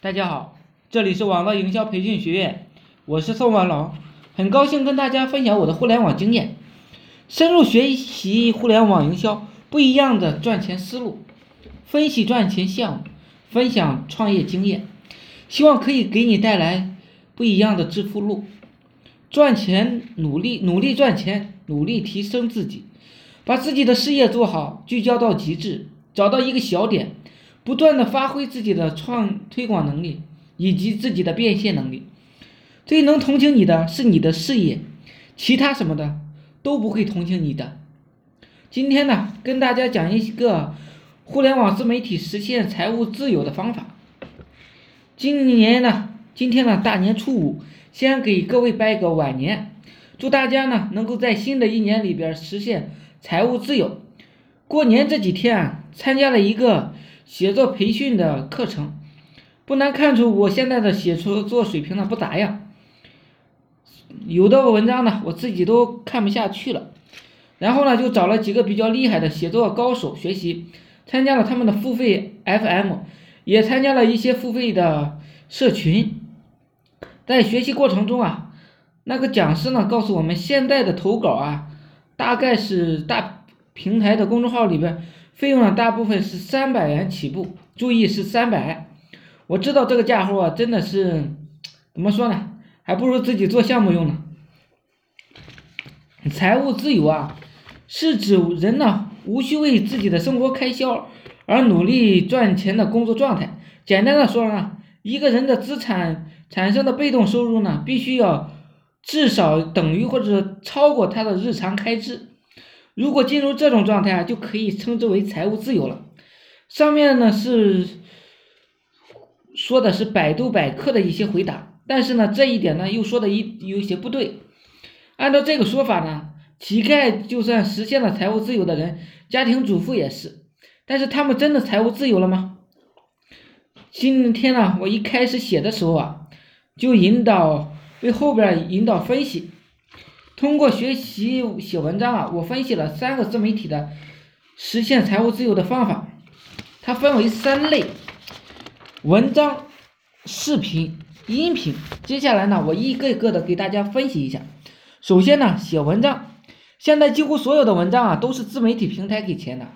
大家好，这里是网络营销培训学院，我是宋文龙，很高兴跟大家分享我的互联网经验，深入学习互联网营销不一样的赚钱思路，分析赚钱项目，分享创业经验，希望可以给你带来不一样的致富路。赚钱，努力努力赚钱，努力提升自己，把自己的事业做好，聚焦到极致，找到一个小点，不断的发挥自己的创推广能力以及自己的变现能力。最能同情你的是你的事业，其他什么的都不会同情你的。今天呢，跟大家讲一个互联网自媒体实现财务自由的方法。今年呢，今天呢，大年初五。先给各位拜个晚年，祝大家呢能够在新的一年里边实现财务自由。过年这几天啊，参加了一个写作培训的课程，不难看出我现在的写作水平呢不咋样，有的文章呢我自己都看不下去了，然后呢就找了几个比较厉害的写作高手学习，参加了他们的付费 FM，也参加了一些付费的社群。在学习过程中啊，那个讲师呢告诉我们，现在的投稿啊，大概是大平台的公众号里边费用呢，大部分是三百元起步，注意是三百。我知道这个价货啊，真的是怎么说呢，还不如自己做项目用呢。财务自由啊，是指人呢无需为自己的生活开销而努力赚钱的工作状态。简单的说呢，一个人的资产。产生的被动收入呢，必须要至少等于或者超过他的日常开支。如果进入这种状态啊，就可以称之为财务自由了。上面呢是说的是百度百科的一些回答，但是呢这一点呢又说的一有些不对。按照这个说法呢，乞丐就算实现了财务自由的人，家庭主妇也是，但是他们真的财务自由了吗？今天呢，我一开始写的时候啊。就引导为后边引导分析，通过学习写文章啊，我分析了三个自媒体的实现财务自由的方法，它分为三类：文章、视频、音频。接下来呢，我一个一个的给大家分析一下。首先呢，写文章，现在几乎所有的文章啊都是自媒体平台给钱的，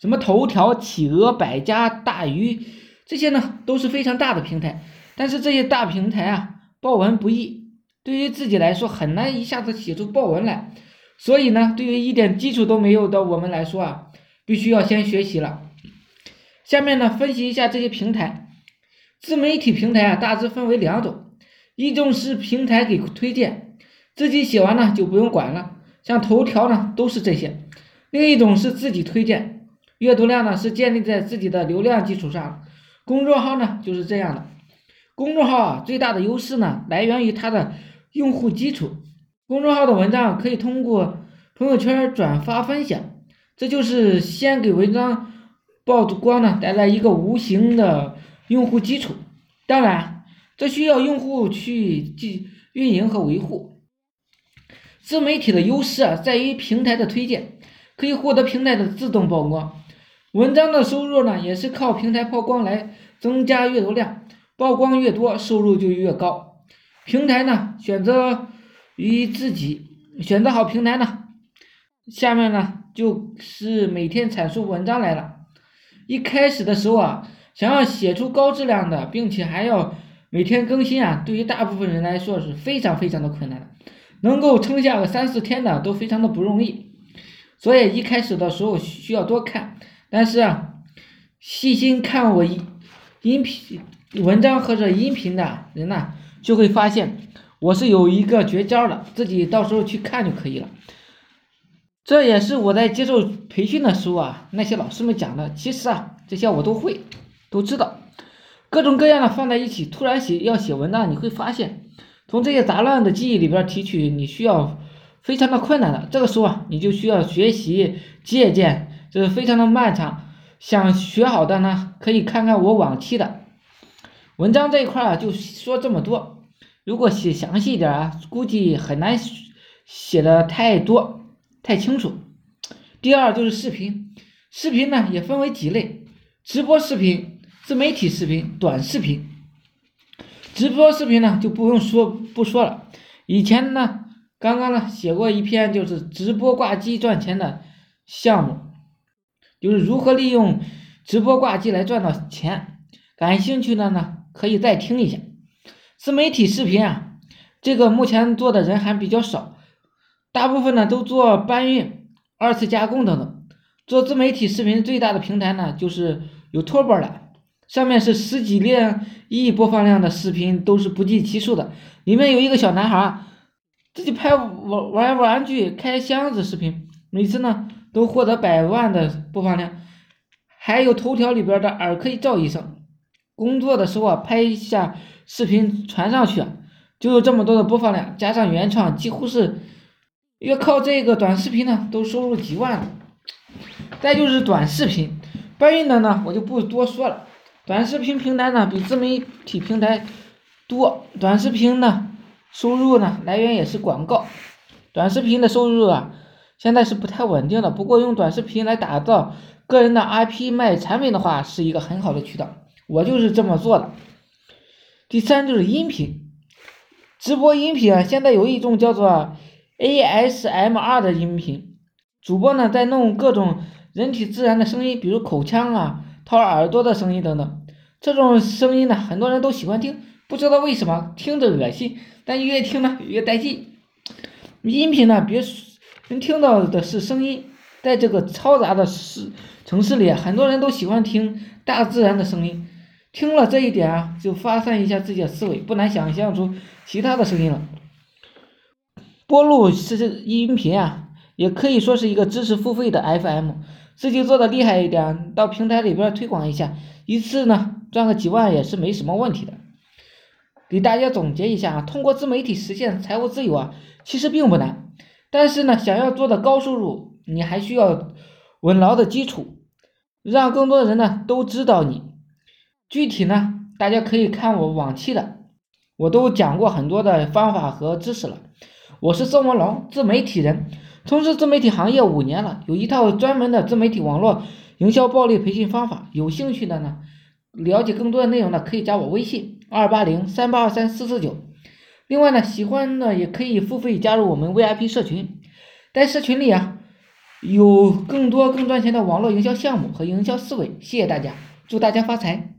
什么头条、企鹅、百家、大鱼这些呢都是非常大的平台。但是这些大平台啊，报文不易，对于自己来说很难一下子写出报文来，所以呢，对于一点基础都没有的我们来说啊，必须要先学习了。下面呢，分析一下这些平台，自媒体平台啊，大致分为两种，一种是平台给推荐，自己写完呢就不用管了，像头条呢都是这些；另一种是自己推荐，阅读量呢是建立在自己的流量基础上，公众号呢就是这样的。公众号啊，最大的优势呢，来源于它的用户基础。公众号的文章可以通过朋友圈转发分享，这就是先给文章曝光呢，带来一个无形的用户基础。当然，这需要用户去进运营和维护。自媒体的优势啊，在于平台的推荐，可以获得平台的自动曝光。文章的收入呢，也是靠平台曝光来增加阅读量。曝光越多，收入就越高。平台呢，选择于自己选择好平台呢，下面呢就是每天阐述文章来了。一开始的时候啊，想要写出高质量的，并且还要每天更新啊，对于大部分人来说是非常非常的困难的，能够撑下个三四天的都非常的不容易。所以一开始的时候需要多看，但是啊，细心看我音音频。文章或者音频的人呢，就会发现我是有一个绝招的，自己到时候去看就可以了。这也是我在接受培训的时候啊，那些老师们讲的。其实啊，这些我都会，都知道。各种各样的放在一起，突然写要写文章，你会发现从这些杂乱的记忆里边提取，你需要非常的困难的。这个时候啊，你就需要学习借鉴，这是非常的漫长。想学好的呢，可以看看我往期的。文章这一块啊，就说这么多。如果写详细一点啊，估计很难写的太多、太清楚。第二就是视频，视频呢也分为几类：直播视频、自媒体视频、短视频。直播视频呢就不用说不说了，以前呢刚刚呢写过一篇就是直播挂机赚钱的项目，就是如何利用直播挂机来赚到钱，感兴趣的呢可以再听一下。自媒体视频啊，这个目前做的人还比较少，大部分呢都做搬运、二次加工等等。做自媒体视频最大的平台呢就是有 Turbo 的。上面是十几亿播放量的视频，都是不计其数的。里面有一个小男孩自己拍玩玩玩具、开箱子视频，每次呢都获得百万的播放量。还有头条里边的耳科赵医生，工作的时候啊拍一下视频传上去，就有这么多的播放量，加上原创，几乎是要靠这个短视频呢都收入几万了。再就是短视频搬运的呢，我就不多说了。短视频平台呢比自媒体平台多，短视频呢收入呢来源也是广告，短视频的收入啊现在是不太稳定的，不过用短视频来打造个人的 IP 卖产品的话是一个很好的渠道，我就是这么做的。第三就是音频，直播音频啊现在有一种叫做 ASMR 的音频，主播呢在弄各种人体自然的声音，比如口腔啊。掏耳朵的声音等等，这种声音呢，很多人都喜欢听，不知道为什么听着恶心，但越听呢越带劲。音频呢，别人听到的是声音，在这个嘈杂的市城市里，很多人都喜欢听大自然的声音。听了这一点啊，就发散一下自己的思维，不难想象出其他的声音了。播录是音频啊，也可以说是一个知识付费的 FM。自己做的厉害一点，到平台里边推广一下，一次呢赚个几万也是没什么问题的。给大家总结一下啊，通过自媒体实现财务自由啊，其实并不难。但是呢，想要做的高收入，你还需要稳牢的基础，让更多人呢都知道你。具体呢，大家可以看我往期的，我都讲过很多的方法和知识了。我是宋文龙，自媒体人。从事自媒体行业五年了，有一套专门的自媒体网络营销暴力培训方法。有兴趣的呢，了解更多的内容呢，可以加我微信二八零三八二三四四九。另外呢，喜欢的也可以付费加入我们 VIP 社群，在社群里啊，有更多更赚钱的网络营销项目和营销思维。谢谢大家，祝大家发财。